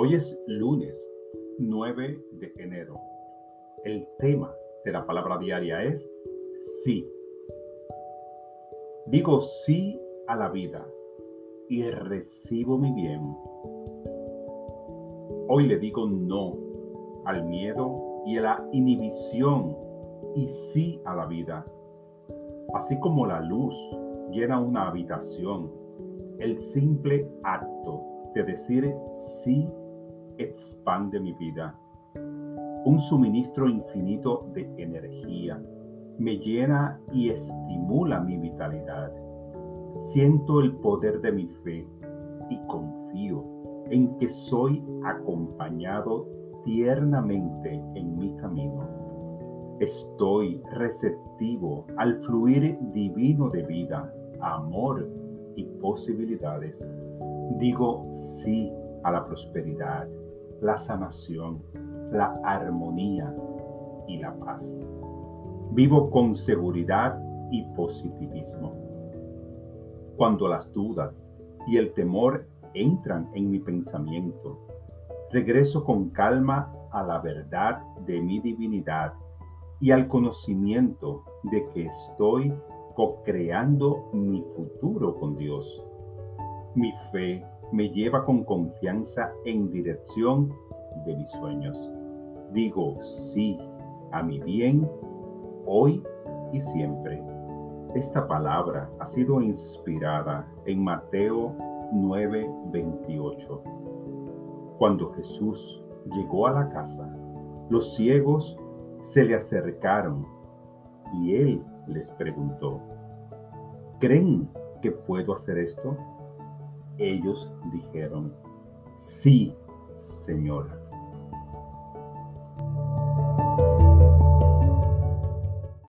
Hoy es lunes 9 de enero. El tema de la palabra diaria es sí. Digo sí a la vida y recibo mi bien. Hoy le digo no al miedo y a la inhibición y sí a la vida. Así como la luz llena una habitación, el simple acto de decir sí expande mi vida. Un suministro infinito de energía me llena y estimula mi vitalidad. Siento el poder de mi fe y confío en que soy acompañado tiernamente en mi camino. Estoy receptivo al fluir divino de vida, amor y posibilidades. Digo sí a la prosperidad, la sanación, la armonía y la paz. Vivo con seguridad y positivismo. Cuando las dudas y el temor entran en mi pensamiento, regreso con calma a la verdad de mi divinidad y al conocimiento de que estoy co-creando mi futuro con Dios. Mi fe me lleva con confianza en dirección de mis sueños. Digo sí a mi bien hoy y siempre. Esta palabra ha sido inspirada en Mateo 9:28. Cuando Jesús llegó a la casa, los ciegos se le acercaron y él les preguntó, ¿creen que puedo hacer esto? Ellos dijeron, sí, Señor.